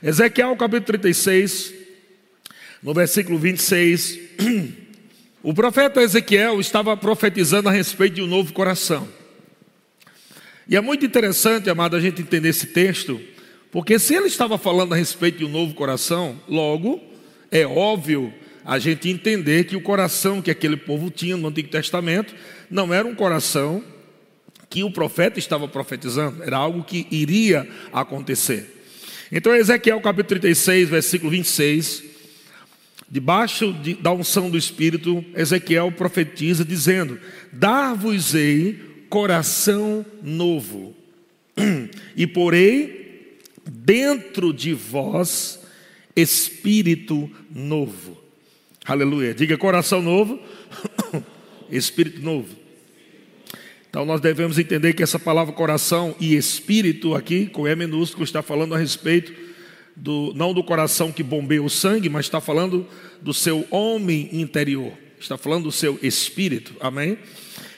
Ezequiel capítulo 36, no versículo 26. O profeta Ezequiel estava profetizando a respeito de um novo coração. E é muito interessante, amado, a gente entender esse texto, porque se ele estava falando a respeito de um novo coração, logo é óbvio a gente entender que o coração que aquele povo tinha no Antigo Testamento não era um coração que o profeta estava profetizando, era algo que iria acontecer. Então, Ezequiel capítulo 36, versículo 26, debaixo de, da unção do Espírito, Ezequiel profetiza dizendo: Dar-vos-ei coração novo, e porei dentro de vós espírito novo. Aleluia. Diga coração novo, espírito novo. Então nós devemos entender que essa palavra coração e espírito aqui, com E minúsculo, está falando a respeito do não do coração que bombeia o sangue, mas está falando do seu homem interior. Está falando do seu espírito. Amém?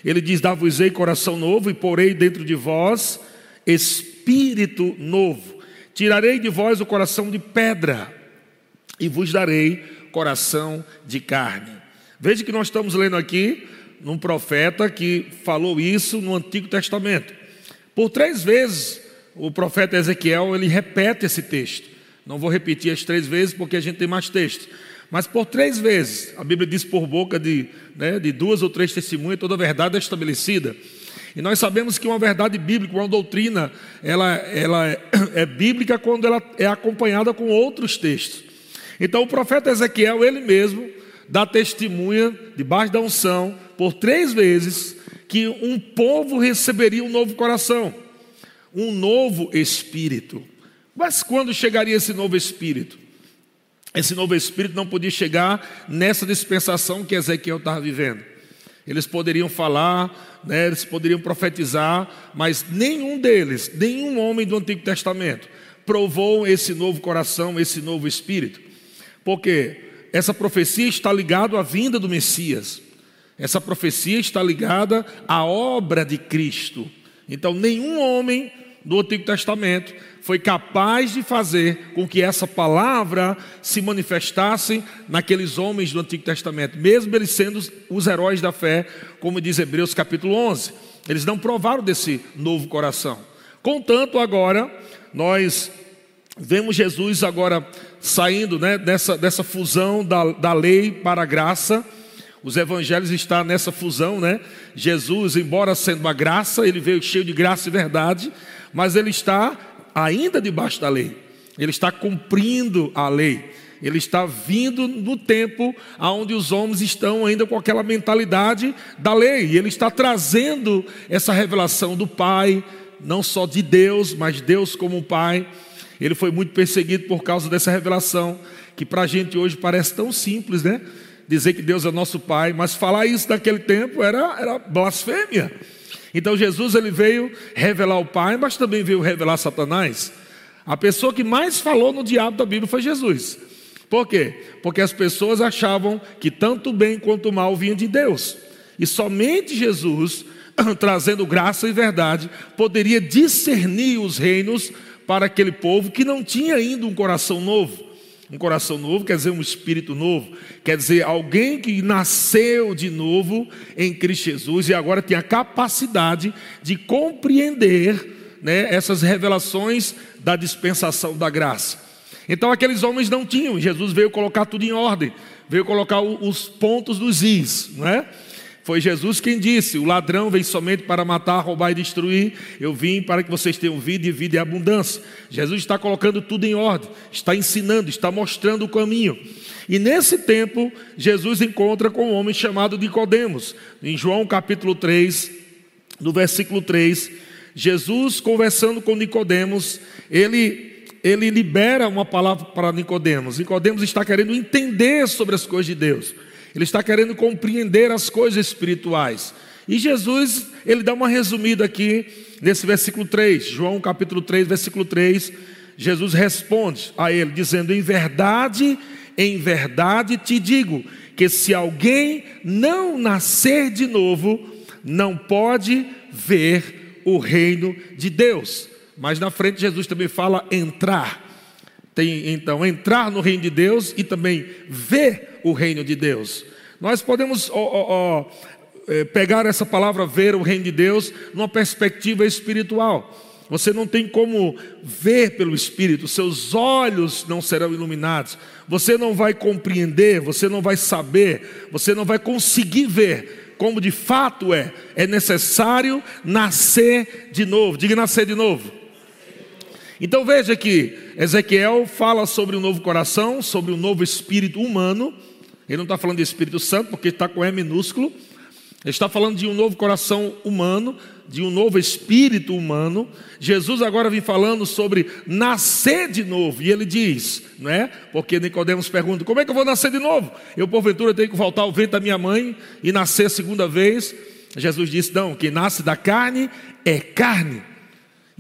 Ele diz: Dar-vos-ei coração novo e porei dentro de vós espírito novo. Tirarei de vós o coração de pedra e vos darei coração de carne. Veja que nós estamos lendo aqui num profeta que falou isso no Antigo Testamento. Por três vezes o profeta Ezequiel ele repete esse texto. Não vou repetir as três vezes porque a gente tem mais texto. Mas por três vezes, a Bíblia diz por boca de, né, de duas ou três testemunhas, toda a verdade é estabelecida. E nós sabemos que uma verdade bíblica, uma doutrina, ela, ela é, é bíblica quando ela é acompanhada com outros textos. Então o profeta Ezequiel, ele mesmo, dá testemunha, debaixo da unção, por três vezes, que um povo receberia um novo coração, um novo espírito. Mas quando chegaria esse novo espírito? Esse novo espírito não podia chegar nessa dispensação que Ezequiel estava vivendo. Eles poderiam falar, né, eles poderiam profetizar, mas nenhum deles, nenhum homem do Antigo Testamento, provou esse novo coração, esse novo espírito. Porque essa profecia está ligada à vinda do Messias. Essa profecia está ligada à obra de Cristo. Então, nenhum homem do Antigo Testamento foi capaz de fazer com que essa palavra se manifestasse naqueles homens do Antigo Testamento, mesmo eles sendo os heróis da fé, como diz Hebreus capítulo 11. Eles não provaram desse novo coração. Contanto, agora, nós vemos Jesus agora saindo né, dessa, dessa fusão da, da lei para a graça. Os evangelhos estão nessa fusão, né? Jesus, embora sendo uma graça, ele veio cheio de graça e verdade, mas ele está ainda debaixo da lei. Ele está cumprindo a lei. Ele está vindo no tempo onde os homens estão ainda com aquela mentalidade da lei. Ele está trazendo essa revelação do Pai, não só de Deus, mas Deus como Pai. Ele foi muito perseguido por causa dessa revelação, que para a gente hoje parece tão simples, né? Dizer que Deus é nosso Pai, mas falar isso naquele tempo era, era blasfêmia. Então Jesus ele veio revelar o Pai, mas também veio revelar Satanás. A pessoa que mais falou no diabo da Bíblia foi Jesus. Por quê? Porque as pessoas achavam que tanto o bem quanto o mal vinha de Deus. E somente Jesus, trazendo graça e verdade, poderia discernir os reinos para aquele povo que não tinha ainda um coração novo. Um coração novo quer dizer um espírito novo, quer dizer alguém que nasceu de novo em Cristo Jesus e agora tem a capacidade de compreender né, essas revelações da dispensação da graça. Então aqueles homens não tinham, Jesus veio colocar tudo em ordem, veio colocar os pontos dos is, não é? Foi Jesus quem disse: O ladrão vem somente para matar, roubar e destruir. Eu vim para que vocês tenham vida e vida em abundância. Jesus está colocando tudo em ordem, está ensinando, está mostrando o caminho. E nesse tempo, Jesus encontra com um homem chamado Nicodemos. Em João capítulo 3, no versículo 3, Jesus conversando com Nicodemos, ele ele libera uma palavra para Nicodemos. Nicodemos está querendo entender sobre as coisas de Deus. Ele está querendo compreender as coisas espirituais. E Jesus, ele dá uma resumida aqui nesse versículo 3, João capítulo 3, versículo 3. Jesus responde a ele, dizendo: Em verdade, em verdade te digo, que se alguém não nascer de novo, não pode ver o reino de Deus. Mas na frente, Jesus também fala entrar. Tem então entrar no reino de Deus e também ver o reino de Deus. Nós podemos é, pegar essa palavra ver o reino de Deus numa perspectiva espiritual. Você não tem como ver pelo Espírito, seus olhos não serão iluminados, você não vai compreender, você não vai saber, você não vai conseguir ver como de fato é. É necessário nascer de novo. Diga nascer de novo. Então veja que Ezequiel fala sobre um novo coração, sobre um novo espírito humano. Ele não está falando de Espírito Santo, porque está com E minúsculo. Ele está falando de um novo coração humano, de um novo espírito humano. Jesus agora vem falando sobre nascer de novo. E ele diz, não é? Porque Nicodemos pergunta: "Como é que eu vou nascer de novo? Eu porventura tenho que voltar ao ventre da minha mãe e nascer a segunda vez?" Jesus disse: "Não, quem nasce da carne é carne."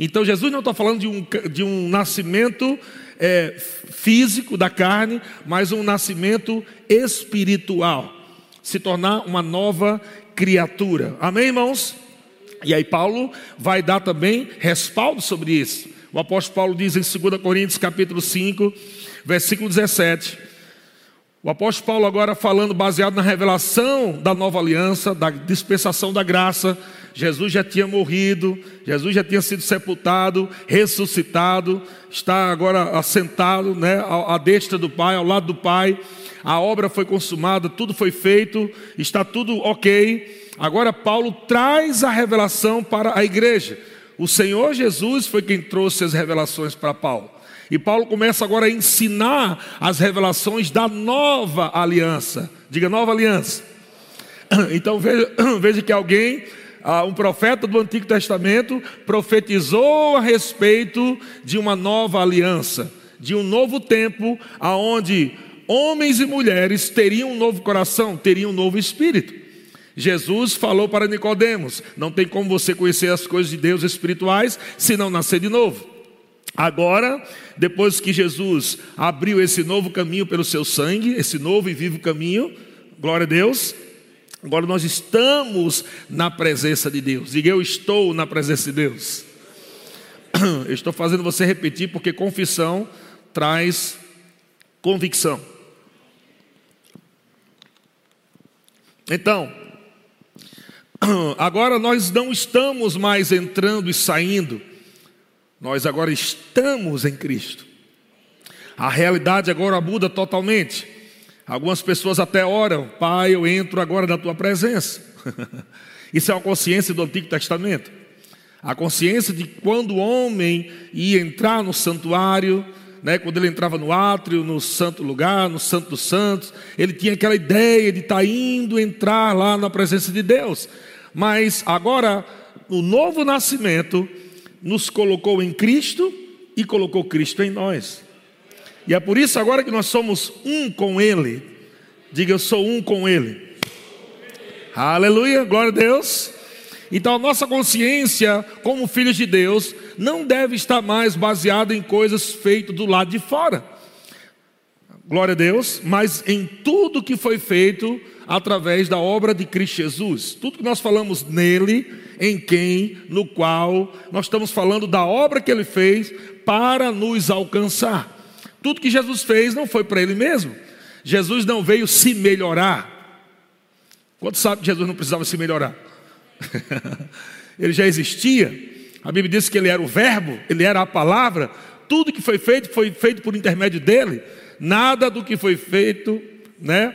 Então Jesus não está falando de um, de um nascimento é, físico da carne, mas um nascimento espiritual, se tornar uma nova criatura. Amém, irmãos? E aí Paulo vai dar também respaldo sobre isso. O apóstolo Paulo diz em 2 Coríntios capítulo 5, versículo 17. O apóstolo Paulo agora falando baseado na revelação da nova aliança, da dispensação da graça. Jesus já tinha morrido, Jesus já tinha sido sepultado, ressuscitado, está agora assentado, né, à destra do Pai, ao lado do Pai a obra foi consumada, tudo foi feito, está tudo ok. Agora Paulo traz a revelação para a igreja. O Senhor Jesus foi quem trouxe as revelações para Paulo. E Paulo começa agora a ensinar as revelações da nova aliança. Diga nova aliança. Então veja, veja que alguém, ah, um profeta do Antigo Testamento, profetizou a respeito de uma nova aliança, de um novo tempo, aonde homens e mulheres teriam um novo coração, teriam um novo espírito. Jesus falou para Nicodemos: não tem como você conhecer as coisas de Deus espirituais se não nascer de novo. Agora, depois que Jesus abriu esse novo caminho pelo seu sangue, esse novo e vivo caminho, glória a Deus, agora nós estamos na presença de Deus. Diga eu estou na presença de Deus. Eu estou fazendo você repetir porque confissão traz convicção. Então, agora nós não estamos mais entrando e saindo, nós agora estamos em Cristo. A realidade agora muda totalmente. Algumas pessoas até oram, Pai, eu entro agora na tua presença. Isso é uma consciência do Antigo Testamento. A consciência de quando o homem ia entrar no santuário, né, quando ele entrava no átrio, no santo lugar, no santo dos santos, ele tinha aquela ideia de estar tá indo entrar lá na presença de Deus. Mas agora, o novo nascimento nos colocou em Cristo e colocou Cristo em nós. E é por isso agora que nós somos um com Ele. Diga, eu sou um com Ele. Aleluia, glória a Deus. Então a nossa consciência, como filhos de Deus, não deve estar mais baseada em coisas feitas do lado de fora. Glória a Deus, mas em tudo que foi feito através da obra de Cristo Jesus. Tudo que nós falamos nele, em quem, no qual, nós estamos falando da obra que ele fez para nos alcançar. Tudo que Jesus fez não foi para ele mesmo. Jesus não veio se melhorar. Quanto sabe que Jesus não precisava se melhorar? ele já existia. A Bíblia diz que ele era o Verbo, ele era a palavra. Tudo que foi feito foi feito por intermédio dele. Nada do que foi feito, né,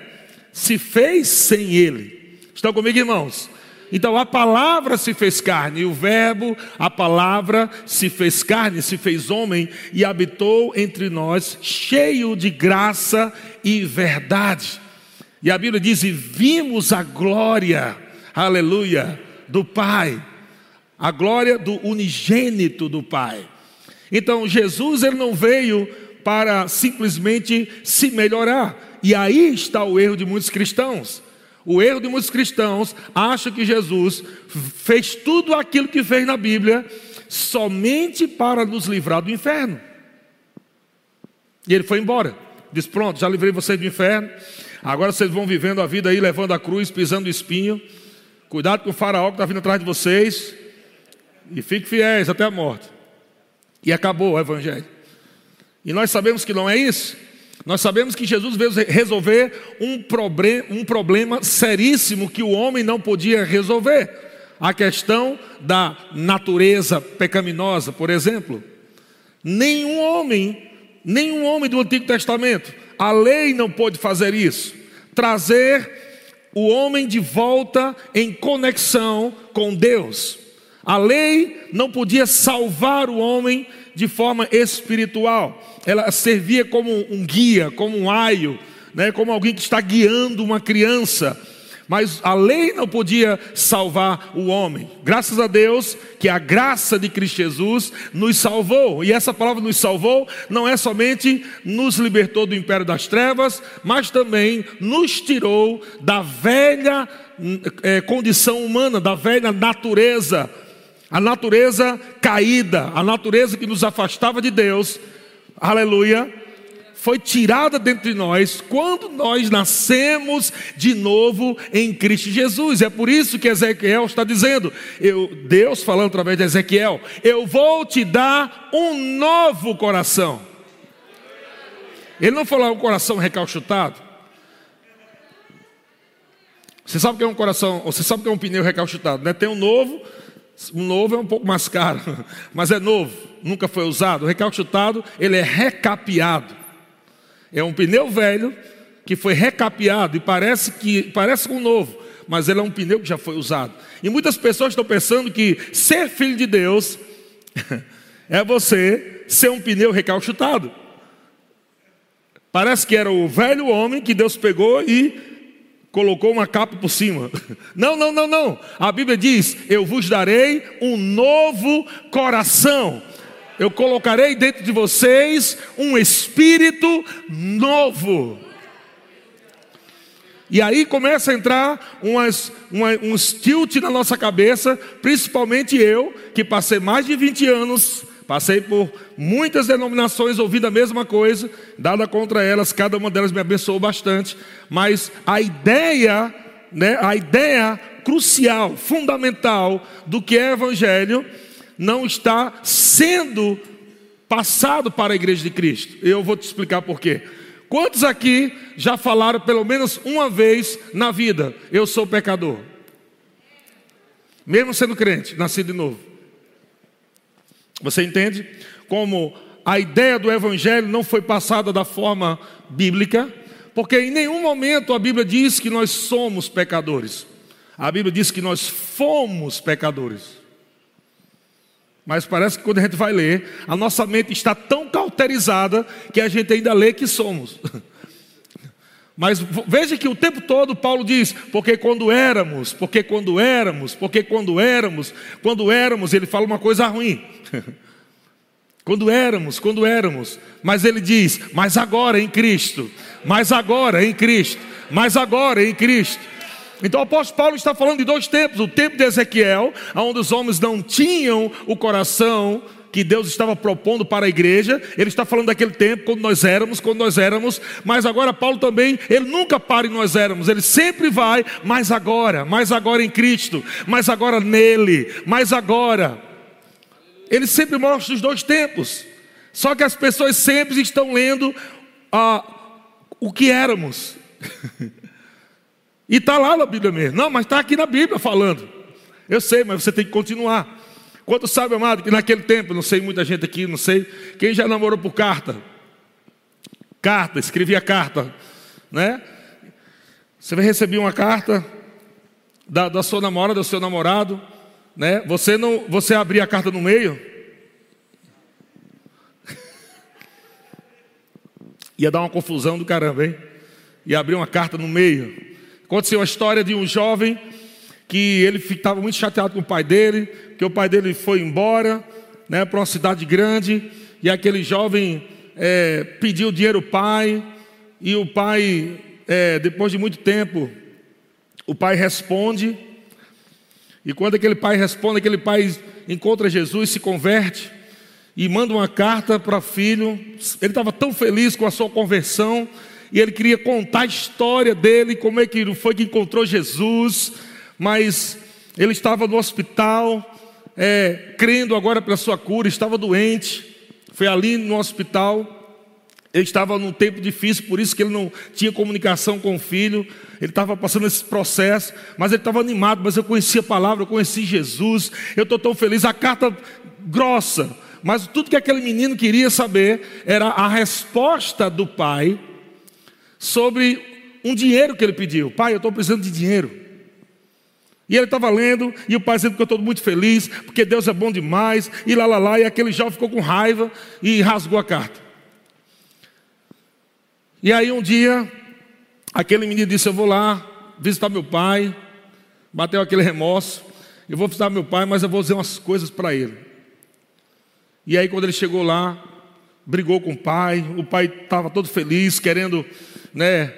se fez sem ele. Estão comigo, irmãos? Então a palavra se fez carne, e o Verbo, a palavra se fez carne, se fez homem e habitou entre nós, cheio de graça e verdade. E a Bíblia diz: e vimos a glória, aleluia, do Pai, a glória do unigênito do Pai. Então Jesus ele não veio para simplesmente se melhorar. E aí está o erro de muitos cristãos. O erro de muitos cristãos acha que Jesus fez tudo aquilo que fez na Bíblia somente para nos livrar do inferno. E ele foi embora. Diz: Pronto, já livrei vocês do inferno. Agora vocês vão vivendo a vida aí, levando a cruz, pisando o espinho. Cuidado com o faraó que está vindo atrás de vocês. E fiquem fiéis até a morte. E acabou o evangelho. E nós sabemos que não é isso. Nós sabemos que Jesus veio resolver um, problem, um problema seríssimo que o homem não podia resolver. A questão da natureza pecaminosa, por exemplo. Nenhum homem, nenhum homem do Antigo Testamento, a lei não pôde fazer isso. Trazer o homem de volta em conexão com Deus. A lei não podia salvar o homem de forma espiritual. Ela servia como um guia, como um aio, né, como alguém que está guiando uma criança. Mas a lei não podia salvar o homem. Graças a Deus que a graça de Cristo Jesus nos salvou. E essa palavra nos salvou não é somente nos libertou do império das trevas, mas também nos tirou da velha é, condição humana, da velha natureza a natureza caída, a natureza que nos afastava de Deus, aleluia, foi tirada dentre nós quando nós nascemos de novo em Cristo Jesus. É por isso que Ezequiel está dizendo, eu, Deus falando através de Ezequiel, eu vou te dar um novo coração. Ele não falou um coração recalchutado. Você sabe que é um coração, você sabe que é um pneu recalchutado, né? Tem um novo, o novo é um pouco mais caro, mas é novo, nunca foi usado. O recalchutado, ele é recapeado. É um pneu velho que foi recapeado e parece que parece com um novo, mas ele é um pneu que já foi usado. E muitas pessoas estão pensando que ser filho de Deus é você ser um pneu recalchutado. Parece que era o velho homem que Deus pegou e colocou uma capa por cima. Não, não, não, não. A Bíblia diz: Eu vos darei um novo coração. Eu colocarei dentro de vocês um espírito novo. E aí começa a entrar umas, uma, tilt na nossa cabeça, principalmente eu, que passei mais de 20 anos Passei por muitas denominações ouvindo a mesma coisa, dada contra elas, cada uma delas me abençoou bastante, mas a ideia, né, a ideia crucial, fundamental do que é evangelho não está sendo passado para a igreja de Cristo. Eu vou te explicar por quê. Quantos aqui já falaram pelo menos uma vez na vida, eu sou pecador? Mesmo sendo crente, nascido de novo. Você entende? Como a ideia do Evangelho não foi passada da forma bíblica, porque em nenhum momento a Bíblia diz que nós somos pecadores. A Bíblia diz que nós fomos pecadores. Mas parece que quando a gente vai ler, a nossa mente está tão cauterizada que a gente ainda lê que somos. Mas veja que o tempo todo Paulo diz, porque quando éramos, porque quando éramos, porque quando éramos, quando éramos, ele fala uma coisa ruim. Quando éramos, quando éramos, mas ele diz, mas agora em Cristo, mas agora em Cristo, mas agora em Cristo. Então o apóstolo Paulo está falando de dois tempos: o tempo de Ezequiel, onde os homens não tinham o coração que Deus estava propondo para a igreja. Ele está falando daquele tempo, quando nós éramos, quando nós éramos. Mas agora Paulo também, ele nunca para em nós éramos. Ele sempre vai, mais agora, mais agora em Cristo, mais agora nele, mais agora. Ele sempre mostra os dois tempos. Só que as pessoas sempre estão lendo ah, o que éramos. e está lá na Bíblia mesmo. Não, mas está aqui na Bíblia falando. Eu sei, mas você tem que continuar. Quanto sabe, amado, que naquele tempo, não sei muita gente aqui, não sei, quem já namorou por carta? Carta, escrevia carta, né? Você vai receber uma carta da, da sua namorada, do seu namorado, né? Você não, você abria a carta no meio? Ia dar uma confusão do caramba, hein? E abrir uma carta no meio. Aconteceu a história de um jovem que ele estava muito chateado com o pai dele, que o pai dele foi embora né, para uma cidade grande, e aquele jovem é, pediu dinheiro ao pai, e o pai, é, depois de muito tempo, o pai responde, e quando aquele pai responde, aquele pai encontra Jesus, se converte, e manda uma carta para o filho. Ele estava tão feliz com a sua conversão, e ele queria contar a história dele, como é que foi que encontrou Jesus, mas ele estava no hospital, é, crendo agora pela sua cura, estava doente, foi ali no hospital, Ele estava num tempo difícil, por isso que ele não tinha comunicação com o filho. Ele estava passando esse processo, mas ele estava animado. Mas eu conhecia a palavra, eu conheci Jesus. Eu estou tão feliz. A carta grossa, mas tudo que aquele menino queria saber era a resposta do pai sobre um dinheiro que ele pediu. Pai, eu estou precisando de dinheiro. E ele estava lendo, e o pai dizendo que eu estou muito feliz, porque Deus é bom demais, e lá, lá, lá, e aquele jovem ficou com raiva e rasgou a carta. E aí um dia, aquele menino disse: Eu vou lá visitar meu pai. Bateu aquele remorso. Eu vou visitar meu pai, mas eu vou dizer umas coisas para ele. E aí, quando ele chegou lá, brigou com o pai. O pai estava todo feliz, querendo né,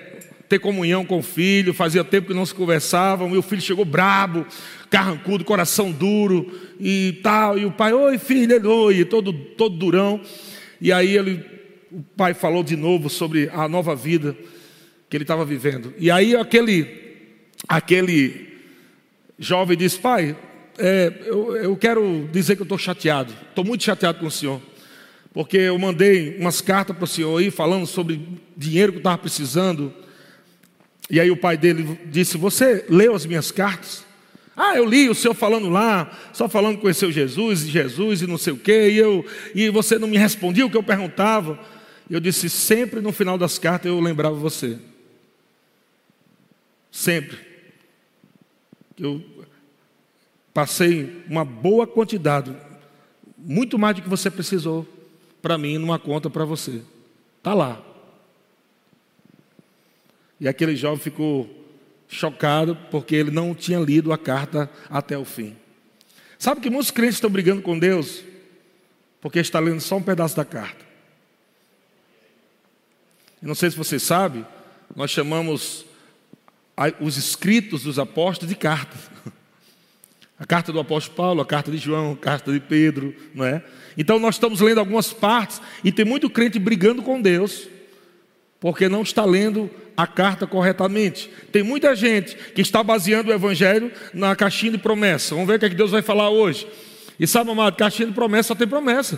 ter comunhão com o filho. Fazia tempo que não se conversavam. E o filho chegou brabo, carrancudo, coração duro e tal. E o pai, oi filho, ele, oi, todo, todo durão. E aí ele o pai falou de novo sobre a nova vida que ele estava vivendo. E aí aquele, aquele jovem disse: Pai, é, eu, eu quero dizer que eu estou chateado, estou muito chateado com o senhor, porque eu mandei umas cartas para o senhor aí falando sobre dinheiro que eu estava precisando. E aí o pai dele disse: Você leu as minhas cartas? Ah, eu li o senhor falando lá, só falando que conheceu Jesus e Jesus e não sei o quê, e, eu, e você não me respondia o que eu perguntava. Eu disse: sempre no final das cartas eu lembrava você. Sempre. Eu passei uma boa quantidade, muito mais do que você precisou para mim, numa conta para você. Está lá. E aquele jovem ficou chocado porque ele não tinha lido a carta até o fim. Sabe que muitos crentes estão brigando com Deus porque está lendo só um pedaço da carta. Não sei se você sabe, nós chamamos os escritos dos apóstolos de cartas. A carta do apóstolo Paulo, a carta de João, a carta de Pedro, não é? Então nós estamos lendo algumas partes e tem muito crente brigando com Deus porque não está lendo a carta corretamente. Tem muita gente que está baseando o evangelho na caixinha de promessa. Vamos ver o que, é que Deus vai falar hoje. E sabe, amado, caixinha de promessa só tem promessa.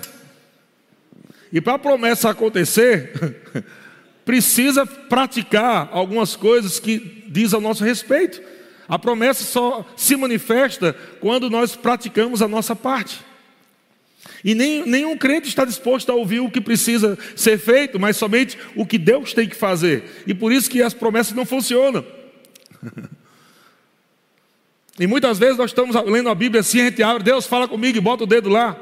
E para a promessa acontecer, precisa praticar algumas coisas que diz a nosso respeito. A promessa só se manifesta quando nós praticamos a nossa parte. E nem, nenhum crente está disposto a ouvir o que precisa ser feito, mas somente o que Deus tem que fazer. E por isso que as promessas não funcionam. e muitas vezes nós estamos lendo a Bíblia assim, a gente abre, Deus fala comigo e bota o dedo lá.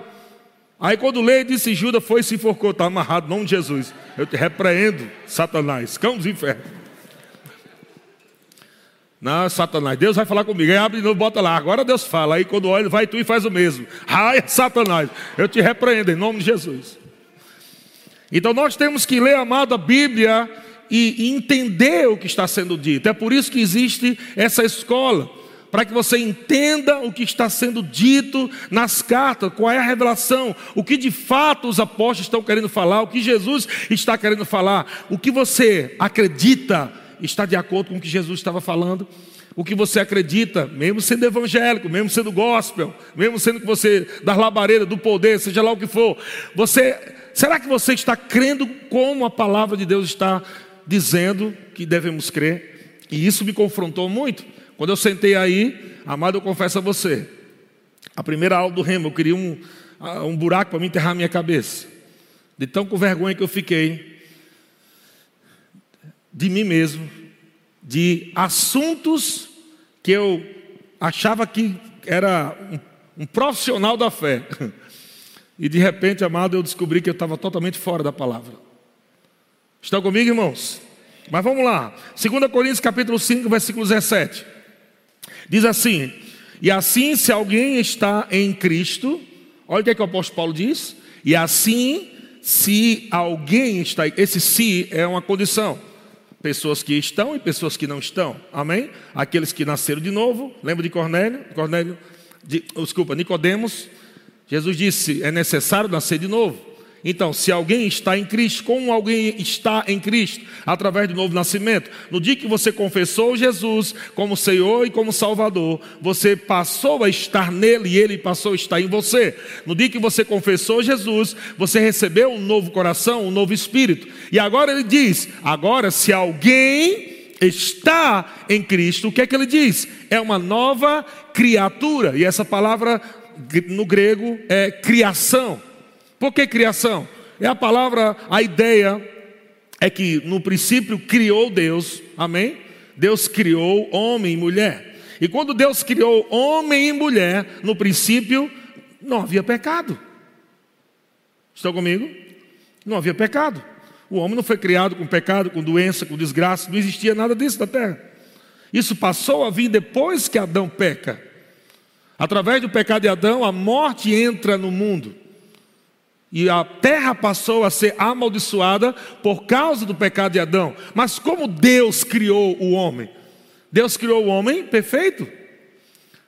Aí quando lê, disse Judas foi se enforcou, está amarrado, em nome de Jesus. Eu te repreendo, Satanás, cão dos infernos. Não, Satanás, Deus vai falar comigo. Aí abre de novo, bota lá. Agora Deus fala. Aí quando olha, vai tu e faz o mesmo. Ai, Satanás, eu te repreendo em nome de Jesus. Então nós temos que ler, amado, a Bíblia e entender o que está sendo dito. É por isso que existe essa escola para que você entenda o que está sendo dito nas cartas, qual é a revelação, o que de fato os apóstolos estão querendo falar, o que Jesus está querendo falar, o que você acredita está de acordo com o que Jesus estava falando. O que você acredita, mesmo sendo evangélico, mesmo sendo gospel, mesmo sendo que você das labaredas, do poder, seja lá o que for, você, será que você está crendo como a palavra de Deus está dizendo que devemos crer? E isso me confrontou muito. Quando eu sentei aí, amado, eu confesso a você, a primeira aula do remo, eu queria um, um buraco para me enterrar a minha cabeça. De tão com vergonha que eu fiquei de mim mesmo, de assuntos que eu achava que era um, um profissional da fé. E de repente, amado, eu descobri que eu estava totalmente fora da palavra. Estão comigo, irmãos? Mas vamos lá. 2 Coríntios capítulo 5, versículo 17. Diz assim: E assim, se alguém está em Cristo, olha o que, é que o apóstolo Paulo diz. E assim, se alguém está, esse se é uma condição. Pessoas que estão e pessoas que não estão. Amém? Aqueles que nasceram de novo. Lembra de Cornélio? Cornélio, de, desculpa, Nicodemos. Jesus disse: é necessário nascer de novo. Então, se alguém está em Cristo, como alguém está em Cristo? Através do novo nascimento. No dia que você confessou Jesus como Senhor e como Salvador, você passou a estar nele e ele passou a estar em você. No dia que você confessou Jesus, você recebeu um novo coração, um novo espírito. E agora ele diz: agora, se alguém está em Cristo, o que é que ele diz? É uma nova criatura. E essa palavra no grego é criação. Por que criação? É a palavra, a ideia é que no princípio criou Deus, amém? Deus criou homem e mulher. E quando Deus criou homem e mulher, no princípio não havia pecado. Estão comigo? Não havia pecado. O homem não foi criado com pecado, com doença, com desgraça, não existia nada disso na terra. Isso passou a vir depois que Adão peca. Através do pecado de Adão, a morte entra no mundo. E a terra passou a ser amaldiçoada por causa do pecado de Adão. Mas como Deus criou o homem? Deus criou o homem perfeito.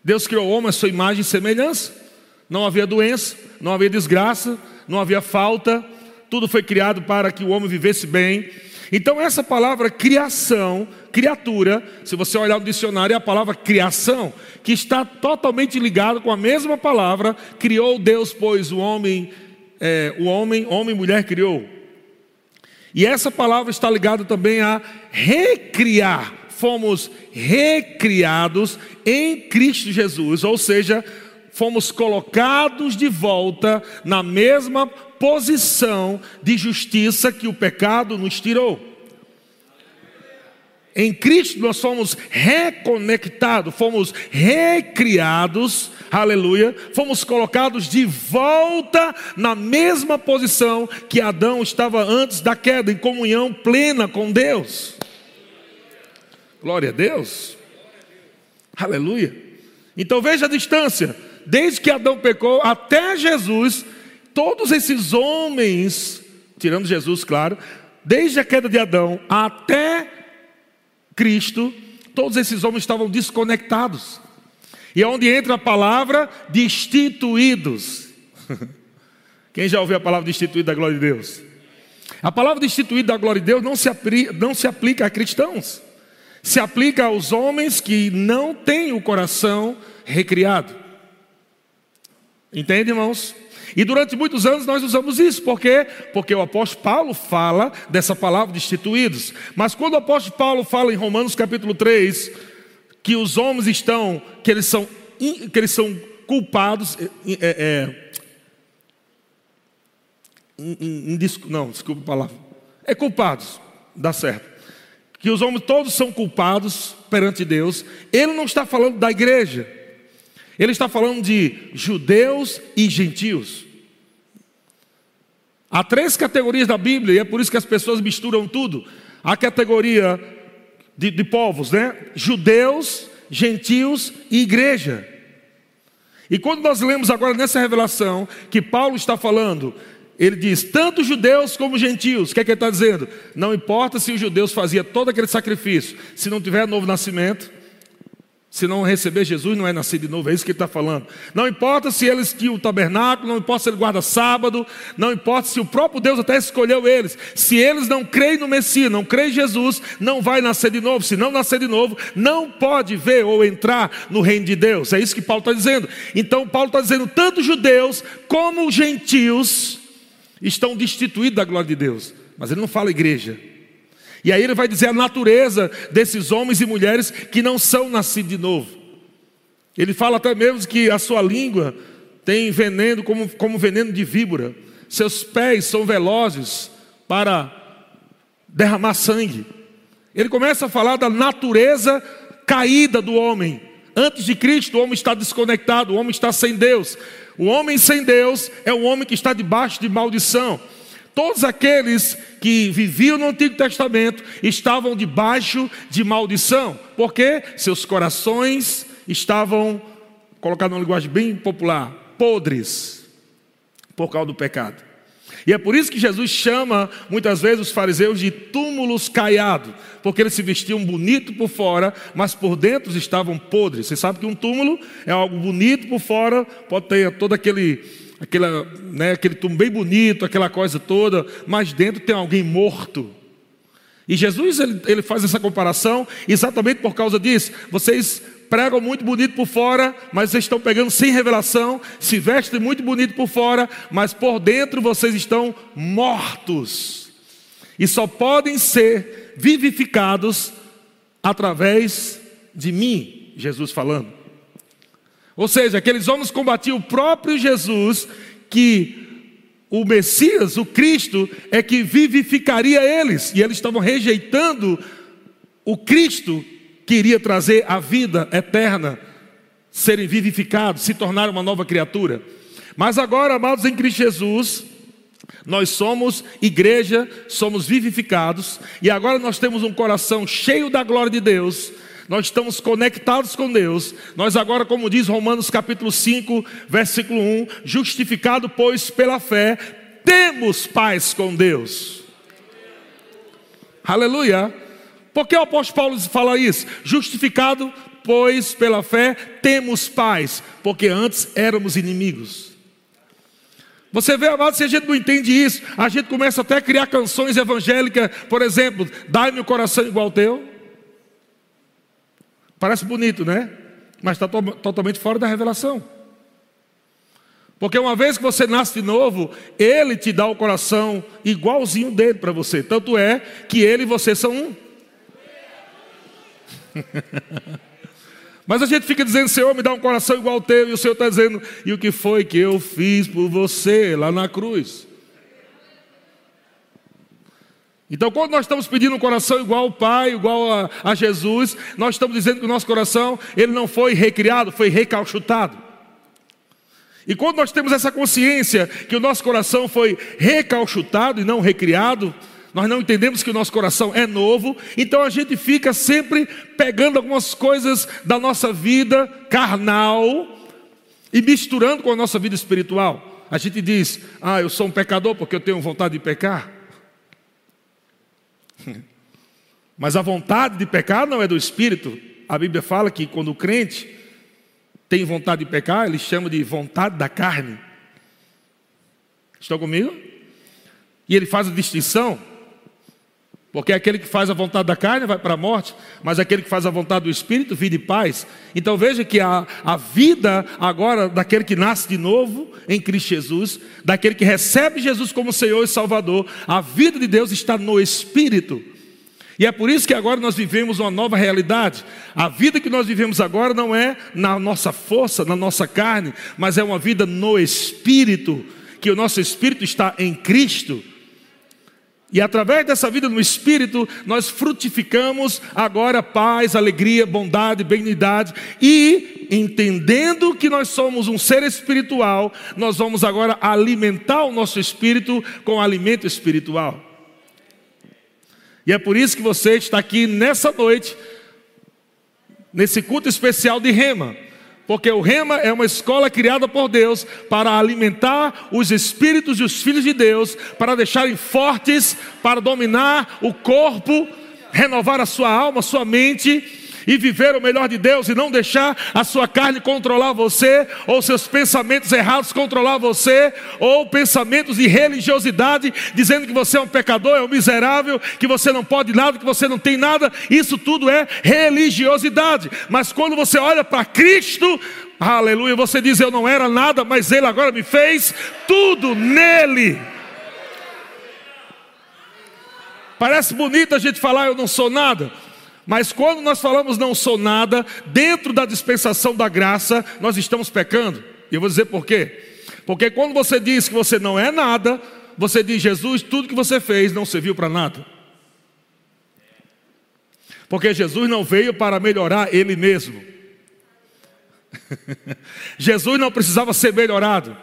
Deus criou o homem à sua imagem e semelhança. Não havia doença, não havia desgraça, não havia falta. Tudo foi criado para que o homem vivesse bem. Então, essa palavra criação, criatura, se você olhar no dicionário, é a palavra criação, que está totalmente ligada com a mesma palavra, criou Deus, pois o homem é, o homem, homem e mulher criou. E essa palavra está ligada também a recriar. Fomos recriados em Cristo Jesus, ou seja, fomos colocados de volta na mesma posição de justiça que o pecado nos tirou. Em Cristo nós fomos reconectados, fomos recriados, aleluia, fomos colocados de volta na mesma posição que Adão estava antes da queda, em comunhão plena com Deus. Glória a Deus, aleluia. Então veja a distância, desde que Adão pecou até Jesus, todos esses homens, tirando Jesus, claro, desde a queda de Adão até Cristo, todos esses homens estavam desconectados. E é onde entra a palavra destituídos. Quem já ouviu a palavra destituído da glória de Deus? A palavra destituído da glória de Deus não se, não se aplica a cristãos, se aplica aos homens que não têm o coração recriado. Entende, irmãos? E durante muitos anos nós usamos isso, por quê? Porque o apóstolo Paulo fala dessa palavra destituídos. Mas quando o apóstolo Paulo fala em Romanos capítulo 3, que os homens estão, que eles são, que eles são culpados, é, é, não, desculpa a palavra, é culpados, dá certo. Que os homens todos são culpados perante Deus. Ele não está falando da igreja. Ele está falando de judeus e gentios. Há três categorias da Bíblia, e é por isso que as pessoas misturam tudo. A categoria de, de povos, né? Judeus, gentios e igreja. E quando nós lemos agora nessa revelação que Paulo está falando, ele diz: tanto judeus como gentios. O que é que ele está dizendo? Não importa se os judeus faziam todo aquele sacrifício, se não tiver novo nascimento, se não receber Jesus, não é nascido de novo, é isso que ele está falando. Não importa se eles tinham o tabernáculo, não importa se ele guarda sábado, não importa se o próprio Deus até escolheu eles. Se eles não creem no Messias, não creem em Jesus, não vai nascer de novo. Se não nascer de novo, não pode ver ou entrar no reino de Deus. É isso que Paulo está dizendo. Então, Paulo está dizendo: tanto judeus como gentios estão destituídos da glória de Deus. Mas ele não fala igreja, e aí ele vai dizer a natureza desses homens e mulheres que não são nascidos de novo. Ele fala até mesmo que a sua língua tem veneno como, como veneno de víbora. Seus pés são velozes para derramar sangue. Ele começa a falar da natureza caída do homem. Antes de Cristo, o homem está desconectado, o homem está sem Deus. O homem sem Deus é o homem que está debaixo de maldição. Todos aqueles que viviam no Antigo Testamento estavam debaixo de maldição, porque seus corações estavam, colocado numa linguagem bem popular, podres, por causa do pecado. E é por isso que Jesus chama muitas vezes os fariseus de túmulos caiados, porque eles se vestiam bonito por fora, mas por dentro estavam podres. Você sabe que um túmulo é algo bonito por fora, pode ter todo aquele aquela, né, aquele túmulo bem bonito, aquela coisa toda, mas dentro tem alguém morto. E Jesus ele, ele faz essa comparação exatamente por causa disso. Vocês pregam muito bonito por fora, mas vocês estão pegando sem revelação, se vestem muito bonito por fora, mas por dentro vocês estão mortos. E só podem ser vivificados através de mim, Jesus falando. Ou seja, aqueles homens combatiam o próprio Jesus, que o Messias, o Cristo, é que vivificaria eles, e eles estavam rejeitando o Cristo que iria trazer a vida eterna, serem vivificados, se tornar uma nova criatura. Mas agora, amados em Cristo Jesus, nós somos igreja, somos vivificados, e agora nós temos um coração cheio da glória de Deus, nós estamos conectados com Deus. Nós agora, como diz Romanos capítulo 5, versículo 1, justificado pois pela fé, temos paz com Deus. Aleluia. Por que o apóstolo Paulo fala isso? Justificado pois pela fé, temos paz, porque antes éramos inimigos. Você vê, amado, se a gente não entende isso, a gente começa até a criar canções evangélicas, por exemplo, dai-me o coração igual teu. Parece bonito, né? Mas está to totalmente fora da revelação. Porque uma vez que você nasce de novo, Ele te dá o coração igualzinho dele para você. Tanto é que Ele e você são um. Mas a gente fica dizendo, Senhor, me dá um coração igual ao teu, e o Senhor está dizendo, e o que foi que eu fiz por você lá na cruz? Então, quando nós estamos pedindo um coração igual ao Pai, igual a, a, Jesus, nós estamos dizendo que o nosso coração, ele não foi recriado, foi recalchutado. E quando nós temos essa consciência que o nosso coração foi recalchutado e não recriado, nós não entendemos que o nosso coração é novo, então a gente fica sempre pegando algumas coisas da nossa vida carnal e misturando com a nossa vida espiritual. A gente diz, ah, eu sou um pecador porque eu tenho vontade de pecar. Mas a vontade de pecar não é do espírito. A Bíblia fala que quando o crente tem vontade de pecar, ele chama de vontade da carne. Estão comigo? E ele faz a distinção, porque aquele que faz a vontade da carne vai para a morte, mas aquele que faz a vontade do Espírito, vida e paz. Então veja que a, a vida agora daquele que nasce de novo em Cristo Jesus, daquele que recebe Jesus como Senhor e Salvador, a vida de Deus está no Espírito. E é por isso que agora nós vivemos uma nova realidade. A vida que nós vivemos agora não é na nossa força, na nossa carne, mas é uma vida no Espírito, que o nosso Espírito está em Cristo. E através dessa vida no Espírito, nós frutificamos agora paz, alegria, bondade, benignidade. E, entendendo que nós somos um ser espiritual, nós vamos agora alimentar o nosso espírito com alimento espiritual. E é por isso que você está aqui nessa noite, nesse culto especial de Rema. Porque o Rema é uma escola criada por Deus para alimentar os espíritos e os filhos de Deus, para deixarem fortes, para dominar o corpo, renovar a sua alma, a sua mente e viver o melhor de Deus e não deixar a sua carne controlar você, ou seus pensamentos errados controlar você, ou pensamentos de religiosidade, dizendo que você é um pecador, é um miserável, que você não pode nada, que você não tem nada, isso tudo é religiosidade. Mas quando você olha para Cristo, aleluia, você diz: Eu não era nada, mas Ele agora me fez tudo nele. Parece bonito a gente falar eu não sou nada, mas quando nós falamos não sou nada, dentro da dispensação da graça, nós estamos pecando. E eu vou dizer por quê. Porque quando você diz que você não é nada, você diz, Jesus, tudo que você fez não serviu para nada. Porque Jesus não veio para melhorar Ele mesmo. Jesus não precisava ser melhorado.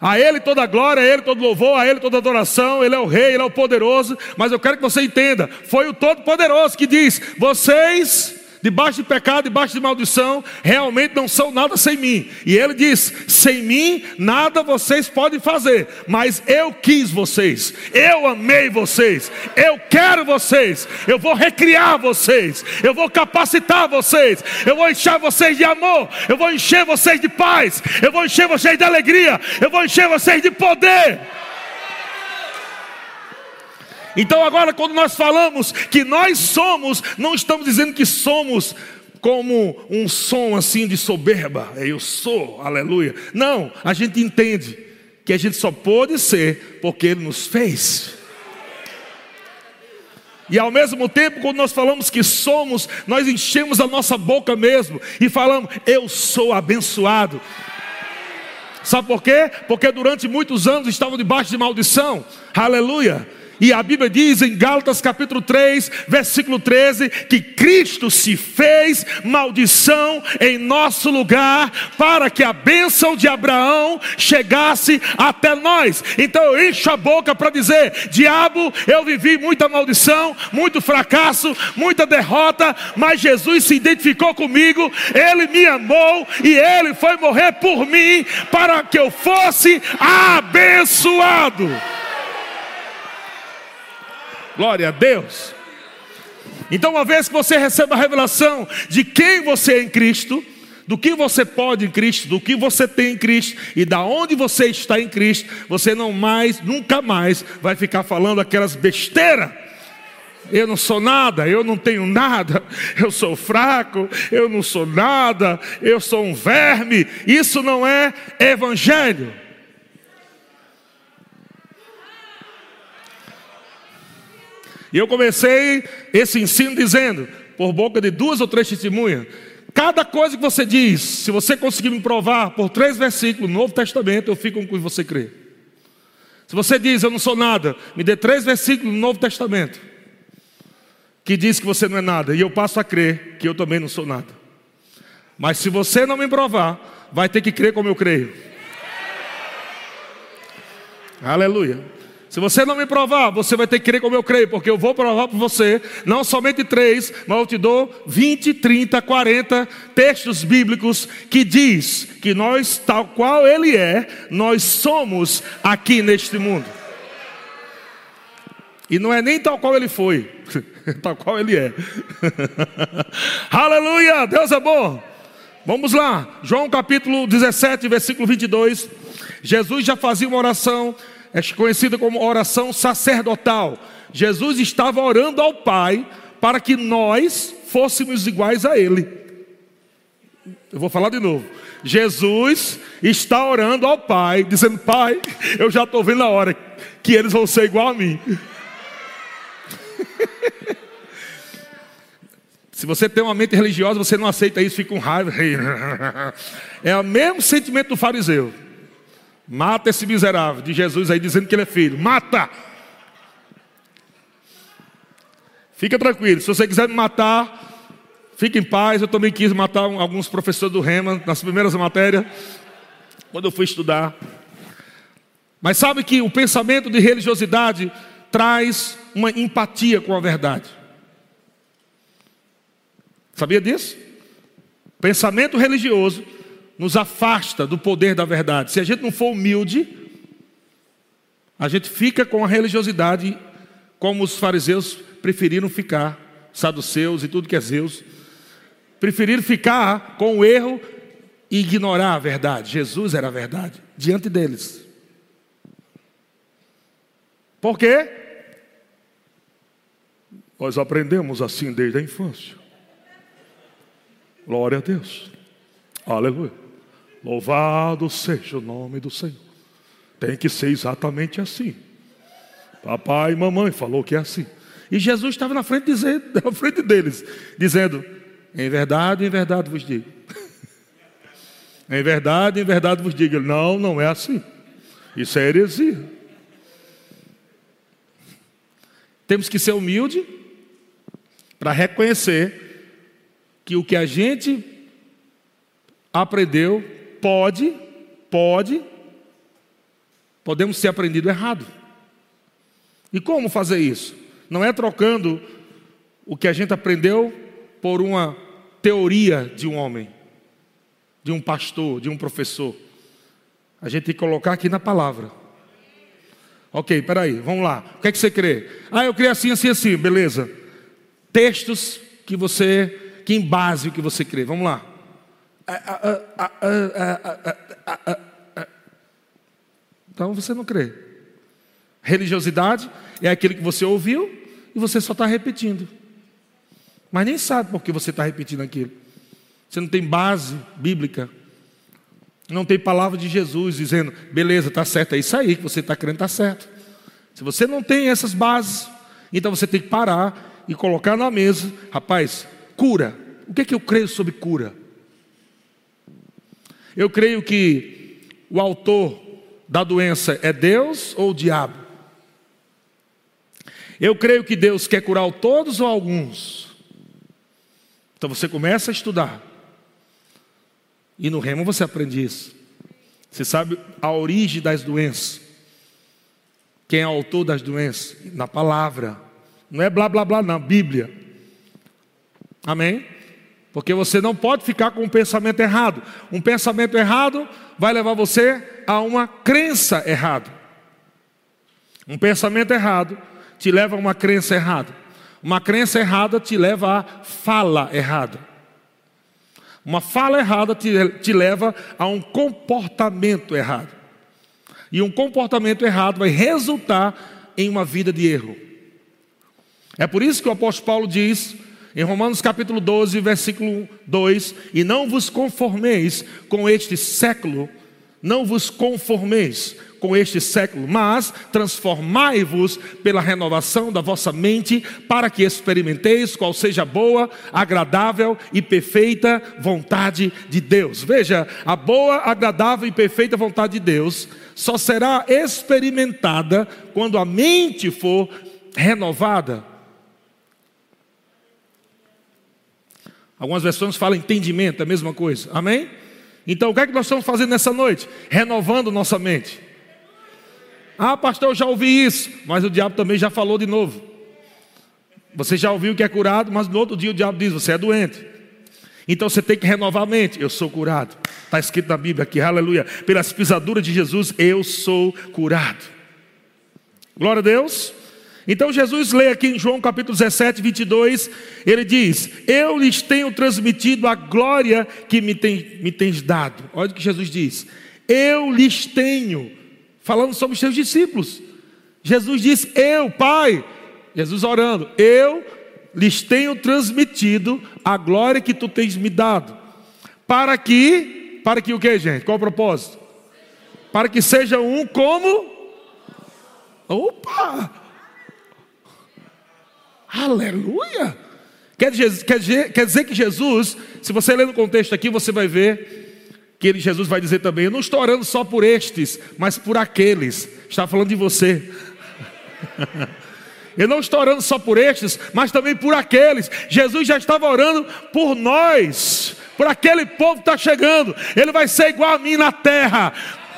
A Ele toda glória, a Ele todo louvor, a Ele toda adoração, Ele é o Rei, Ele é o poderoso. Mas eu quero que você entenda: foi o Todo-Poderoso que diz: vocês debaixo de pecado, debaixo de maldição, realmente não são nada sem mim. E ele diz: sem mim nada vocês podem fazer, mas eu quis vocês, eu amei vocês, eu quero vocês, eu vou recriar vocês, eu vou capacitar vocês, eu vou encher vocês de amor, eu vou encher vocês de paz, eu vou encher vocês de alegria, eu vou encher vocês de poder. Então, agora, quando nós falamos que nós somos, não estamos dizendo que somos como um som assim de soberba, eu sou, aleluia. Não, a gente entende que a gente só pode ser porque Ele nos fez. E ao mesmo tempo, quando nós falamos que somos, nós enchemos a nossa boca mesmo e falamos, eu sou abençoado. Sabe por quê? Porque durante muitos anos estavam debaixo de maldição, aleluia. E a Bíblia diz em Gálatas capítulo 3, versículo 13, que Cristo se fez maldição em nosso lugar, para que a bênção de Abraão chegasse até nós. Então eu encho a boca para dizer: diabo, eu vivi muita maldição, muito fracasso, muita derrota, mas Jesus se identificou comigo, ele me amou e ele foi morrer por mim, para que eu fosse abençoado. Glória a Deus. Então, uma vez que você recebe a revelação de quem você é em Cristo, do que você pode em Cristo, do que você tem em Cristo e da onde você está em Cristo, você não mais, nunca mais vai ficar falando aquelas besteiras. Eu não sou nada, eu não tenho nada, eu sou fraco, eu não sou nada, eu sou um verme. Isso não é evangelho. E eu comecei esse ensino dizendo, por boca de duas ou três testemunhas, cada coisa que você diz, se você conseguir me provar por três versículos no Novo Testamento, eu fico com o que você crê. Se você diz eu não sou nada, me dê três versículos no Novo Testamento que diz que você não é nada, e eu passo a crer que eu também não sou nada. Mas se você não me provar, vai ter que crer como eu creio. Aleluia. Se você não me provar, você vai ter que crer como eu creio, porque eu vou provar para você, não somente três, mas eu te dou 20, 30, 40 textos bíblicos que diz que nós, tal qual Ele é, nós somos aqui neste mundo. E não é nem tal qual Ele foi, tal qual Ele é. Aleluia, Deus é bom. Vamos lá, João capítulo 17, versículo 22. Jesus já fazia uma oração é conhecida como oração sacerdotal. Jesus estava orando ao Pai para que nós fôssemos iguais a Ele. Eu vou falar de novo. Jesus está orando ao Pai, dizendo: Pai, eu já estou vendo a hora que eles vão ser igual a mim. Se você tem uma mente religiosa, você não aceita isso, fica com raiva. É o mesmo sentimento do fariseu. Mata esse miserável, de Jesus aí dizendo que ele é filho. Mata! Fica tranquilo, se você quiser me matar, fique em paz. Eu também quis matar alguns professores do Rema nas primeiras matérias, quando eu fui estudar. Mas sabe que o pensamento de religiosidade traz uma empatia com a verdade. Sabia disso? Pensamento religioso nos afasta do poder da verdade. Se a gente não for humilde, a gente fica com a religiosidade como os fariseus preferiram ficar, saduceus e tudo que é Zeus, preferiram ficar com o erro e ignorar a verdade. Jesus era a verdade diante deles. Por quê? Nós aprendemos assim desde a infância. Glória a Deus. Aleluia. Louvado seja o nome do Senhor. Tem que ser exatamente assim. Papai e mamãe falou que é assim. E Jesus estava na frente, dizendo, na frente deles, dizendo: Em verdade, em verdade vos digo. em verdade, em verdade vos digo. Não, não é assim. Isso é heresia. Temos que ser humilde para reconhecer que o que a gente aprendeu pode, pode, podemos ter aprendido errado. E como fazer isso? Não é trocando o que a gente aprendeu por uma teoria de um homem, de um pastor, de um professor. A gente tem que colocar aqui na palavra. Ok, peraí, vamos lá. O que é que você crê? Ah, eu creio assim, assim, assim, beleza. Textos que você, que embase o que você crê. Vamos lá. Então você não crê. Religiosidade é aquilo que você ouviu e você só está repetindo. Mas nem sabe por que você está repetindo aquilo. Você não tem base bíblica. Não tem palavra de Jesus dizendo, beleza, está certo, é isso aí que você está crendo, está certo. Se você não tem essas bases, então você tem que parar e colocar na mesa, rapaz, cura. O que é que eu creio sobre cura? Eu creio que o autor da doença é Deus ou o diabo? Eu creio que Deus quer curar todos ou alguns. Então você começa a estudar. E no remo você aprende isso. Você sabe a origem das doenças. Quem é o autor das doenças? Na palavra. Não é blá blá blá, na Bíblia. Amém? Porque você não pode ficar com um pensamento errado. Um pensamento errado vai levar você a uma crença errada. Um pensamento errado te leva a uma crença errada. Uma crença errada te leva a fala errada. Uma fala errada te, te leva a um comportamento errado. E um comportamento errado vai resultar em uma vida de erro. É por isso que o apóstolo Paulo diz, em Romanos capítulo 12, versículo 2: E não vos conformeis com este século, não vos conformeis com este século, mas transformai-vos pela renovação da vossa mente, para que experimenteis qual seja a boa, agradável e perfeita vontade de Deus. Veja, a boa, agradável e perfeita vontade de Deus só será experimentada quando a mente for renovada. Algumas versões falam entendimento, é a mesma coisa. Amém? Então, o que é que nós estamos fazendo nessa noite? Renovando nossa mente. Ah, pastor, eu já ouvi isso, mas o diabo também já falou de novo. Você já ouviu que é curado, mas no outro dia o diabo diz: você é doente. Então você tem que renovar a mente. Eu sou curado. Está escrito na Bíblia aqui, aleluia. Pelas pisaduras de Jesus, eu sou curado. Glória a Deus. Então Jesus lê aqui em João capítulo 17, 22, ele diz: Eu lhes tenho transmitido a glória que me, tem, me tens dado. Olha o que Jesus diz: Eu lhes tenho falando sobre os seus discípulos. Jesus diz: Eu, Pai, Jesus orando, eu lhes tenho transmitido a glória que tu tens me dado, para que, para que o que, gente? Qual o propósito? Para que seja um como. Opa! Aleluia! Quer dizer, quer, dizer, quer dizer que Jesus, se você ler no contexto aqui, você vai ver que ele, Jesus vai dizer também: Eu não estou orando só por estes, mas por aqueles. Está falando de você. Eu não estou orando só por estes, mas também por aqueles. Jesus já estava orando por nós, por aquele povo que está chegando. Ele vai ser igual a mim na terra.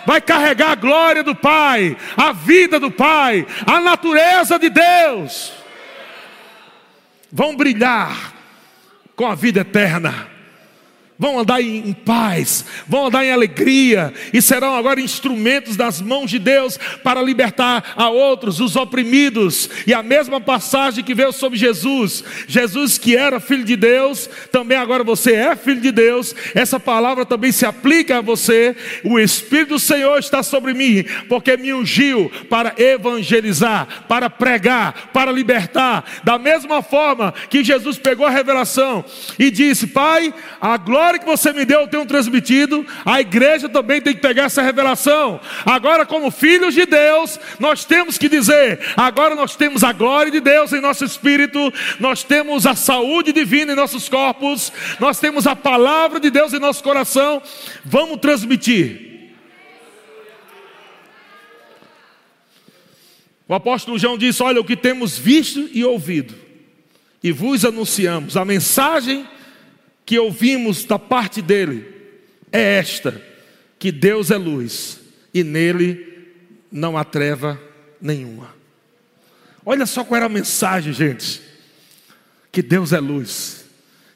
Vai carregar a glória do Pai, a vida do Pai, a natureza de Deus. Vão brilhar com a vida eterna vão andar em, paz, vão andar em alegria e serão agora instrumentos das mãos de Deus para libertar a outros, os oprimidos. E a mesma passagem que veio sobre Jesus, Jesus que era filho de Deus, também agora você é filho de Deus. Essa palavra também se aplica a você. O Espírito do Senhor está sobre mim, porque me ungiu para evangelizar, para pregar, para libertar. Da mesma forma que Jesus pegou a revelação e disse: Pai, a glória glória que você me deu, eu tenho transmitido, a igreja também tem que pegar essa revelação. Agora, como filhos de Deus, nós temos que dizer: agora nós temos a glória de Deus em nosso espírito, nós temos a saúde divina em nossos corpos, nós temos a palavra de Deus em nosso coração. Vamos transmitir. O apóstolo João disse: Olha, o que temos visto e ouvido, e vos anunciamos a mensagem que ouvimos da parte dele é esta: que Deus é luz e nele não há treva nenhuma. Olha só qual era a mensagem, gente. Que Deus é luz.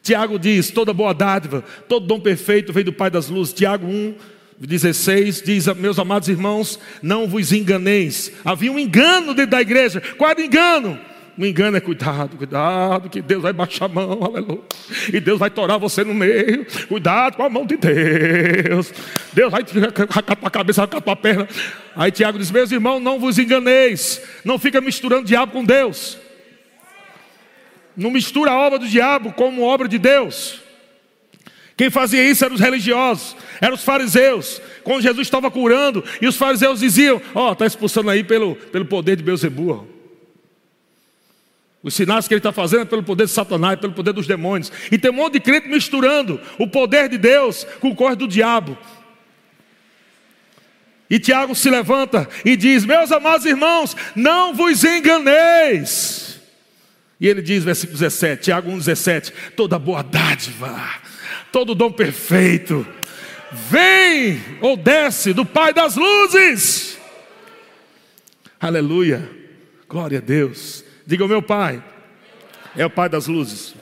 Tiago diz: toda boa dádiva, todo dom perfeito vem do Pai das luzes. Tiago 1, 16 diz: Meus amados irmãos, não vos enganeis. Havia um engano dentro da igreja. Qual era o engano? O engano é cuidado, cuidado, que Deus vai baixar a mão, aleluia. E Deus vai torar você no meio. Cuidado com a mão de Deus. Deus vai racar a cabeça, racar a perna. Aí Tiago diz: Meus irmãos, não vos enganeis. Não fica misturando diabo com Deus. Não mistura a obra do diabo como obra de Deus. Quem fazia isso eram os religiosos, eram os fariseus. Quando Jesus estava curando, e os fariseus diziam: Ó, oh, está expulsando aí pelo, pelo poder de Beuzebu. Os sinais que ele está fazendo é pelo poder de Satanás, pelo poder dos demônios. E tem um monte de crente misturando o poder de Deus com o corre do diabo. E Tiago se levanta e diz: Meus amados irmãos, não vos enganeis. E ele diz, versículo 17, Tiago 1,17: Toda boa dádiva, todo dom perfeito, vem ou desce do Pai das luzes. Aleluia, glória a Deus. Diga o meu Pai, é o Pai das luzes.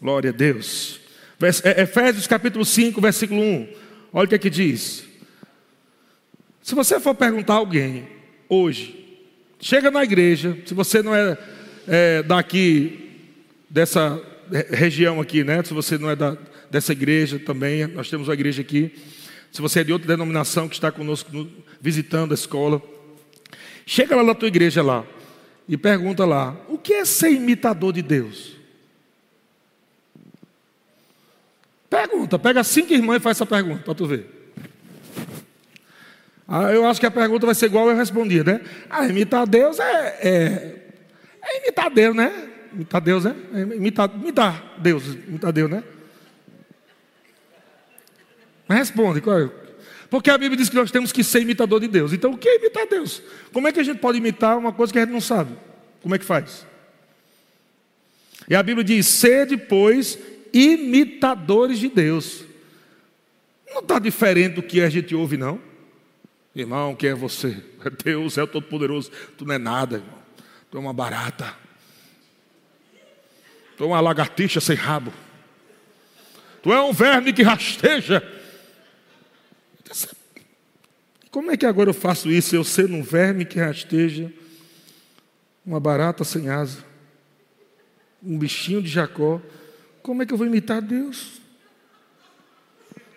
Glória a Deus. É, Efésios capítulo 5, versículo 1. Olha o que é que diz. Se você for perguntar a alguém hoje, chega na igreja, se você não é, é daqui, dessa região aqui, né? Se você não é da, dessa igreja também, nós temos uma igreja aqui. Se você é de outra denominação que está conosco visitando a escola, chega lá na tua igreja lá e pergunta lá: o que é ser imitador de Deus? Pergunta, pega cinco irmãs e faz essa pergunta para tu ver. Ah, eu acho que a pergunta vai ser igual eu respondi, né? Ah, imitar Deus é, é, é imitar Deus, né? Imitar Deus, né? É imitar, imitar Deus, imitar Deus, né? Mas responde, qual é? Porque a Bíblia diz que nós temos que ser imitador de Deus. Então, o que é imitar Deus? Como é que a gente pode imitar uma coisa que a gente não sabe? Como é que faz? E a Bíblia diz: sede, pois, imitadores de Deus. Não está diferente do que a gente ouve, não. Irmão, quem é você? Deus é o Todo-Poderoso. Tu não é nada, irmão. Tu é uma barata. Tu é uma lagartixa sem rabo. Tu é um verme que rasteja. Como é que agora eu faço isso? Eu sendo um verme que rasteja, uma barata sem asa, um bichinho de Jacó. Como é que eu vou imitar Deus?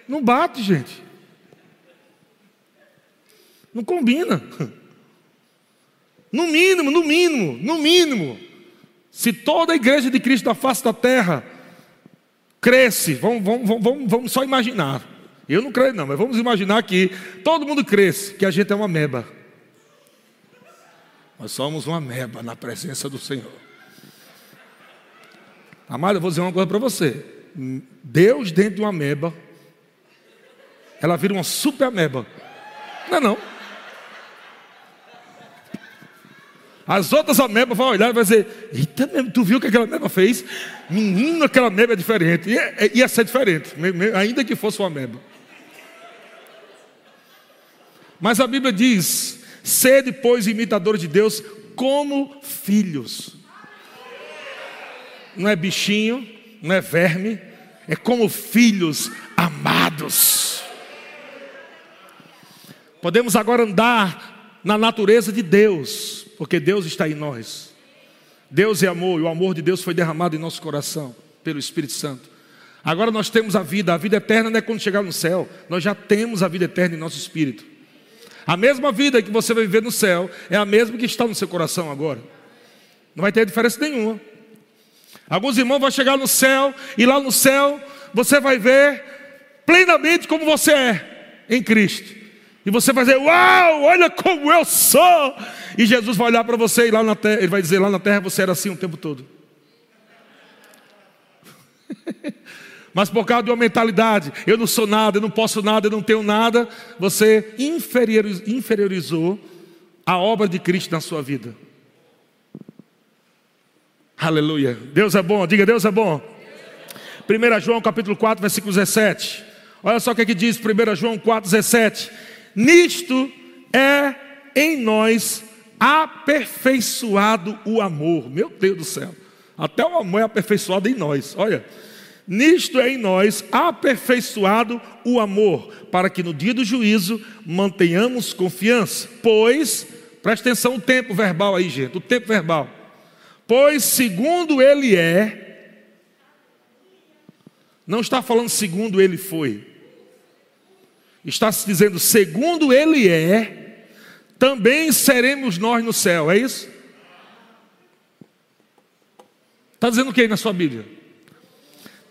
Não bate, gente. Não combina. No mínimo, no mínimo, no mínimo. Se toda a igreja de Cristo da face da terra cresce, vamos, vamos, vamos, vamos só imaginar. Eu não creio, não, mas vamos imaginar que todo mundo cresce, que a gente é uma meba. Nós somos uma meba na presença do Senhor. Amado, eu vou dizer uma coisa para você. Deus dentro de uma meba, ela vira uma super meba. Não é não. As outras amebas vão olhar e vão dizer: Eita, mesmo, tu viu o que aquela ameba fez? Menino, aquela ameba é diferente. Ia, ia ser diferente, ainda que fosse uma ameba. Mas a Bíblia diz: sede, pois, imitadores de Deus como filhos. Não é bichinho, não é verme, é como filhos amados. Podemos agora andar na natureza de Deus, porque Deus está em nós. Deus é amor e o amor de Deus foi derramado em nosso coração pelo Espírito Santo. Agora nós temos a vida, a vida eterna não é quando chegar no céu, nós já temos a vida eterna em nosso espírito. A mesma vida que você vai viver no céu é a mesma que está no seu coração agora. Não vai ter diferença nenhuma. Alguns irmãos vão chegar no céu e lá no céu você vai ver plenamente como você é em Cristo. E você vai dizer: Uau, olha como eu sou! E Jesus vai olhar para você e lá na terra, ele vai dizer: Lá na terra você era assim o tempo todo. Mas por causa de uma mentalidade, eu não sou nada, eu não posso nada, eu não tenho nada, você inferiorizou a obra de Cristo na sua vida. Aleluia. Deus é bom, diga Deus é bom. 1 João capítulo 4, versículo 17. Olha só o que, é que diz 1 João 4, 17. Nisto é em nós aperfeiçoado o amor. Meu Deus do céu. Até o amor é aperfeiçoado em nós. Olha, nisto é em nós aperfeiçoado o amor, para que no dia do juízo mantenhamos confiança. Pois, presta atenção o tempo verbal aí, gente, o tempo verbal. Pois, segundo ele é, não está falando segundo ele foi, está se dizendo segundo ele é, também seremos nós no céu, é isso? Está dizendo o que aí na sua Bíblia?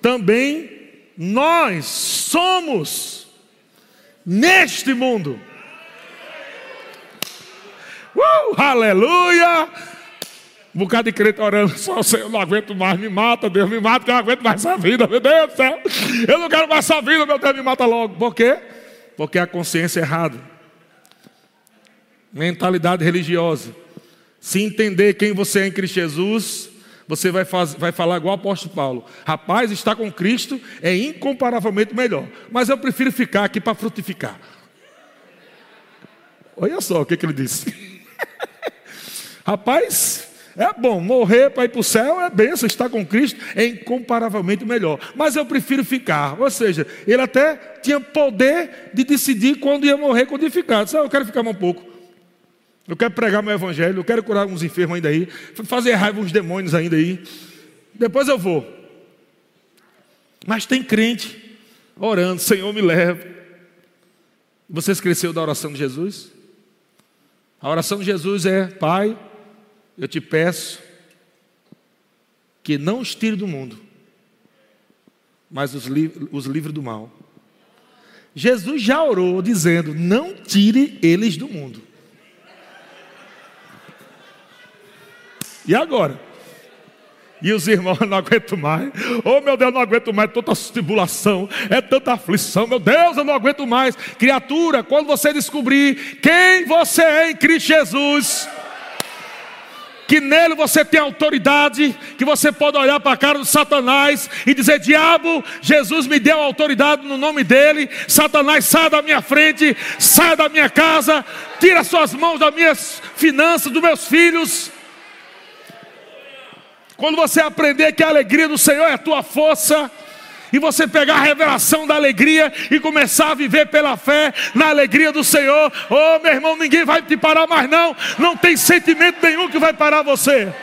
Também nós somos neste mundo. Uh, aleluia! Um bocado de crente orando, só Senhor não aguento mais, me mata, Deus me mata, que eu não aguento mais essa vida, meu Deus do céu. Eu não quero mais essa vida, meu Deus, me mata logo. Por quê? Porque a consciência é errada. Mentalidade religiosa. Se entender quem você é em Cristo Jesus, você vai, faz, vai falar igual o apóstolo Paulo. Rapaz, estar com Cristo é incomparavelmente melhor. Mas eu prefiro ficar aqui para frutificar. Olha só o que, que ele disse. Rapaz, é bom, morrer para ir para o céu é benção, estar com Cristo é incomparavelmente melhor. Mas eu prefiro ficar. Ou seja, ele até tinha poder de decidir quando ia morrer, quando ia ficar. Disse, ah, eu quero ficar mais um pouco. Eu quero pregar meu evangelho, eu quero curar uns enfermos ainda aí, fazer raiva uns demônios ainda aí. Depois eu vou. Mas tem crente orando, Senhor me leve. Você esqueceu da oração de Jesus? A oração de Jesus é: Pai, eu te peço que não os tire do mundo, mas os, li os livre do mal. Jesus já orou dizendo: Não tire eles do mundo. E agora? E os irmãos não aguentam mais. Oh meu Deus, não aguento mais. Tanta tribulação, é tanta aflição. Meu Deus, eu não aguento mais. Criatura, quando você descobrir quem você é em Cristo Jesus, que nele você tem autoridade, que você pode olhar para a cara do Satanás e dizer: Diabo, Jesus me deu autoridade no nome dele. Satanás, sai da minha frente, sai da minha casa, tira suas mãos das minhas finanças, dos meus filhos. Quando você aprender que a alegria do Senhor é a tua força, e você pegar a revelação da alegria e começar a viver pela fé na alegria do Senhor. Oh, meu irmão, ninguém vai te parar mais não. Não tem sentimento nenhum que vai parar você.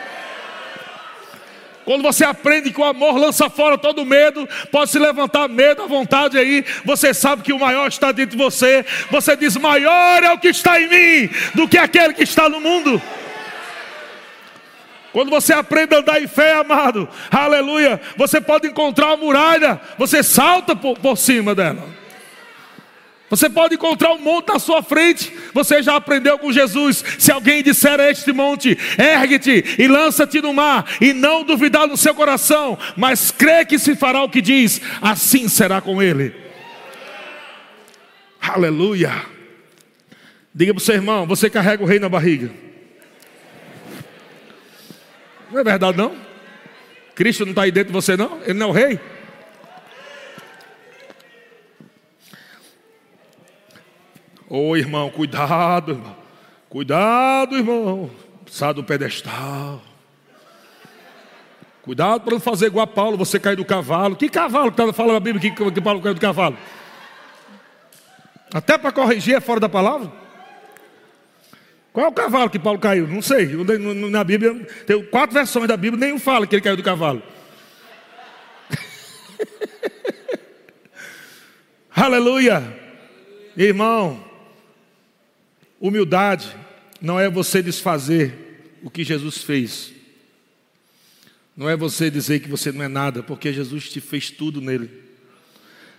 Quando você aprende que o amor lança fora todo medo, pode se levantar medo à vontade aí. Você sabe que o maior está dentro de você. Você diz: maior é o que está em mim do que aquele que está no mundo. Quando você aprende a andar em fé, amado, aleluia, você pode encontrar uma muralha, você salta por, por cima dela. Você pode encontrar um monte à sua frente. Você já aprendeu com Jesus. Se alguém disser a este monte, ergue-te e lança-te no mar, e não duvidar no seu coração, mas crê que se fará o que diz, assim será com ele. Aleluia. Diga para o seu irmão: você carrega o rei na barriga. Não é verdade, não? Cristo não está aí dentro de você, não? Ele não é o rei? Ô oh, irmão, cuidado, irmão. Cuidado, irmão. Sai do pedestal. Cuidado para não fazer igual a Paulo, você cair do cavalo. Que cavalo que está falando a Bíblia que, que Paulo caiu do cavalo? Até para corrigir é fora da palavra? Qual é o cavalo que Paulo caiu? Não sei. Na Bíblia, tem quatro versões da Bíblia, nenhum fala que ele caiu do cavalo. Aleluia! Irmão, humildade não é você desfazer o que Jesus fez. Não é você dizer que você não é nada, porque Jesus te fez tudo nele.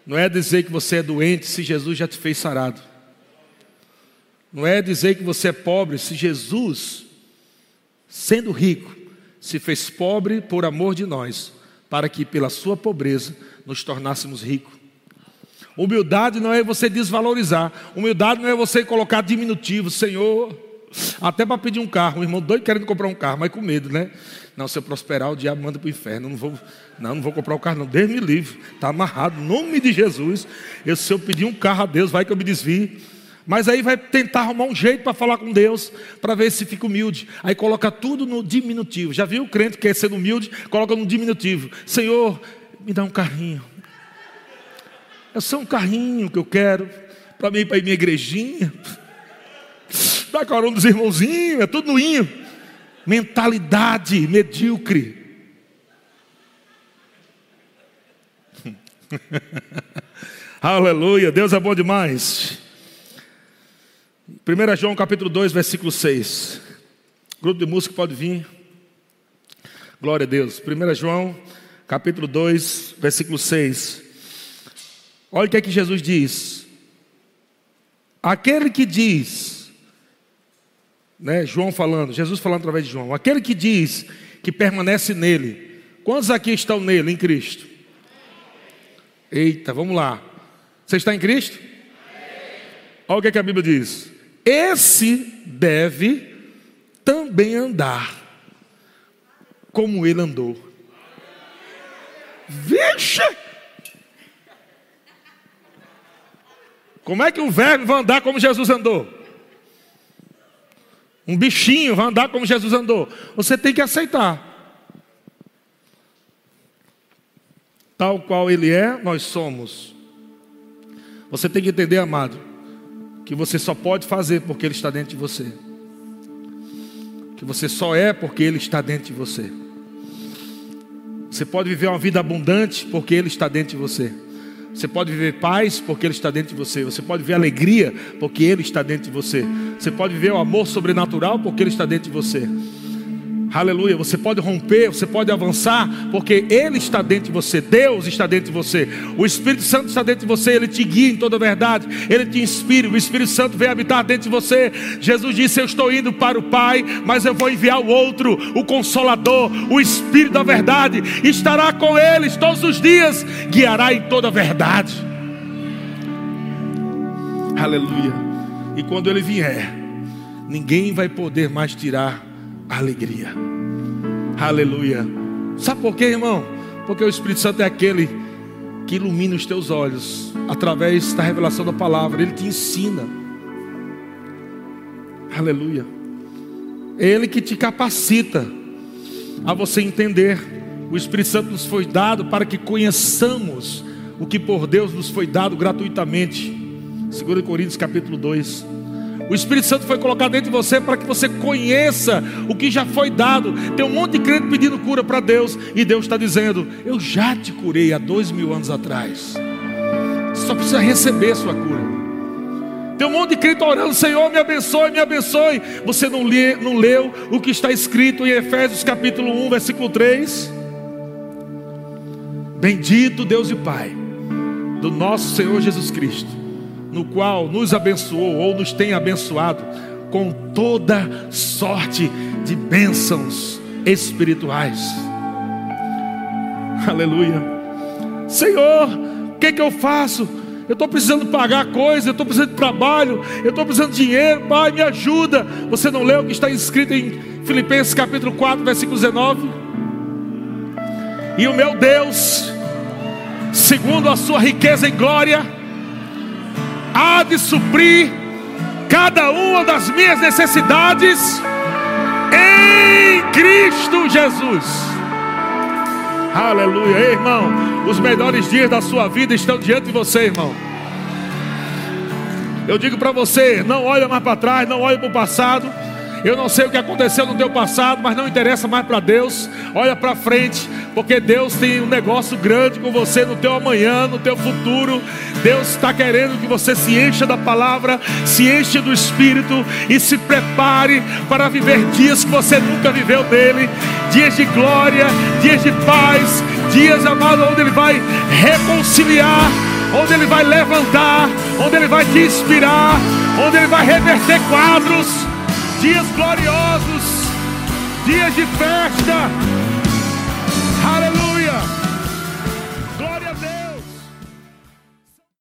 Não é dizer que você é doente se Jesus já te fez sarado. Não é dizer que você é pobre se Jesus, sendo rico, se fez pobre por amor de nós, para que pela sua pobreza nos tornássemos ricos. Humildade não é você desvalorizar, humildade não é você colocar diminutivo, Senhor, até para pedir um carro, um irmão doido querendo comprar um carro, mas com medo, né? Não, se eu prosperar, o diabo manda para o inferno. Não vou, não, não vou comprar o carro, não. Deus me livre. Está amarrado. Nome de Jesus. Eu, se eu pedir um carro a Deus, vai que eu me desvie. Mas aí vai tentar arrumar um jeito para falar com Deus, para ver se fica humilde. Aí coloca tudo no diminutivo. Já viu o crente que quer ser humilde? Coloca no diminutivo. Senhor, me dá um carrinho. É só um carrinho que eu quero para mim para ir minha igrejinha. Dá carona dos irmãozinhos, é tudo noinho. Mentalidade medíocre. Aleluia, Deus é bom demais. 1 João capítulo 2, versículo 6. Grupo de música pode vir. Glória a Deus. 1 João capítulo 2, versículo 6. Olha o que é que Jesus diz. Aquele que diz, né, João falando, Jesus falando através de João, aquele que diz que permanece nele, quantos aqui estão nele, em Cristo? Eita, vamos lá. Você está em Cristo? Olha o que, é que a Bíblia diz. Esse deve também andar como ele andou. Vixe! Como é que um verme vai andar como Jesus andou? Um bichinho vai andar como Jesus andou. Você tem que aceitar. Tal qual ele é, nós somos. Você tem que entender, amado, que você só pode fazer porque ele está dentro de você. Que você só é porque ele está dentro de você. Você pode viver uma vida abundante porque ele está dentro de você. Você pode viver paz porque Ele está dentro de você. Você pode viver alegria porque Ele está dentro de você. Você pode viver o amor sobrenatural porque Ele está dentro de você. Aleluia. Você pode romper, você pode avançar, porque Ele está dentro de você. Deus está dentro de você. O Espírito Santo está dentro de você. Ele te guia em toda a verdade. Ele te inspira. O Espírito Santo vem habitar dentro de você. Jesus disse: Eu estou indo para o Pai, mas eu vou enviar o outro, o Consolador, o Espírito da verdade. Estará com eles todos os dias, guiará em toda a verdade. Aleluia. E quando Ele vier, ninguém vai poder mais tirar alegria. Aleluia. Sabe por quê, irmão? Porque o Espírito Santo é aquele que ilumina os teus olhos através da revelação da palavra. Ele te ensina. Aleluia. É Ele que te capacita a você entender. O Espírito Santo nos foi dado para que conheçamos o que por Deus nos foi dado gratuitamente. 2 Coríntios capítulo 2. O Espírito Santo foi colocado dentro de você para que você conheça o que já foi dado. Tem um monte de crente pedindo cura para Deus, e Deus está dizendo: Eu já te curei há dois mil anos atrás. Você só precisa receber sua cura. Tem um monte de crente orando, Senhor, me abençoe, me abençoe. Você não, lê, não leu o que está escrito em Efésios capítulo 1, versículo 3? Bendito Deus e Pai do nosso Senhor Jesus Cristo no qual nos abençoou ou nos tem abençoado com toda sorte de bênçãos espirituais. Aleluia. Senhor, o que, que eu faço? Eu estou precisando pagar coisa, eu estou precisando de trabalho, eu estou precisando de dinheiro, Pai, me ajuda. Você não leu o que está escrito em Filipenses capítulo 4, versículo 19? E o meu Deus, segundo a sua riqueza em glória, há de suprir cada uma das minhas necessidades em Cristo Jesus. Aleluia, Ei, irmão. Os melhores dias da sua vida estão diante de você, irmão. Eu digo para você: não olha mais para trás, não olha para o passado. Eu não sei o que aconteceu no teu passado, mas não interessa mais para Deus. Olha para frente, porque Deus tem um negócio grande com você no teu amanhã, no teu futuro. Deus está querendo que você se encha da palavra, se encha do Espírito e se prepare para viver dias que você nunca viveu dele, dias de glória, dias de paz, dias amados onde Ele vai reconciliar, onde Ele vai levantar, onde Ele vai te inspirar, onde Ele vai reverter quadros dias gloriosos, dias de festa. Aleluia.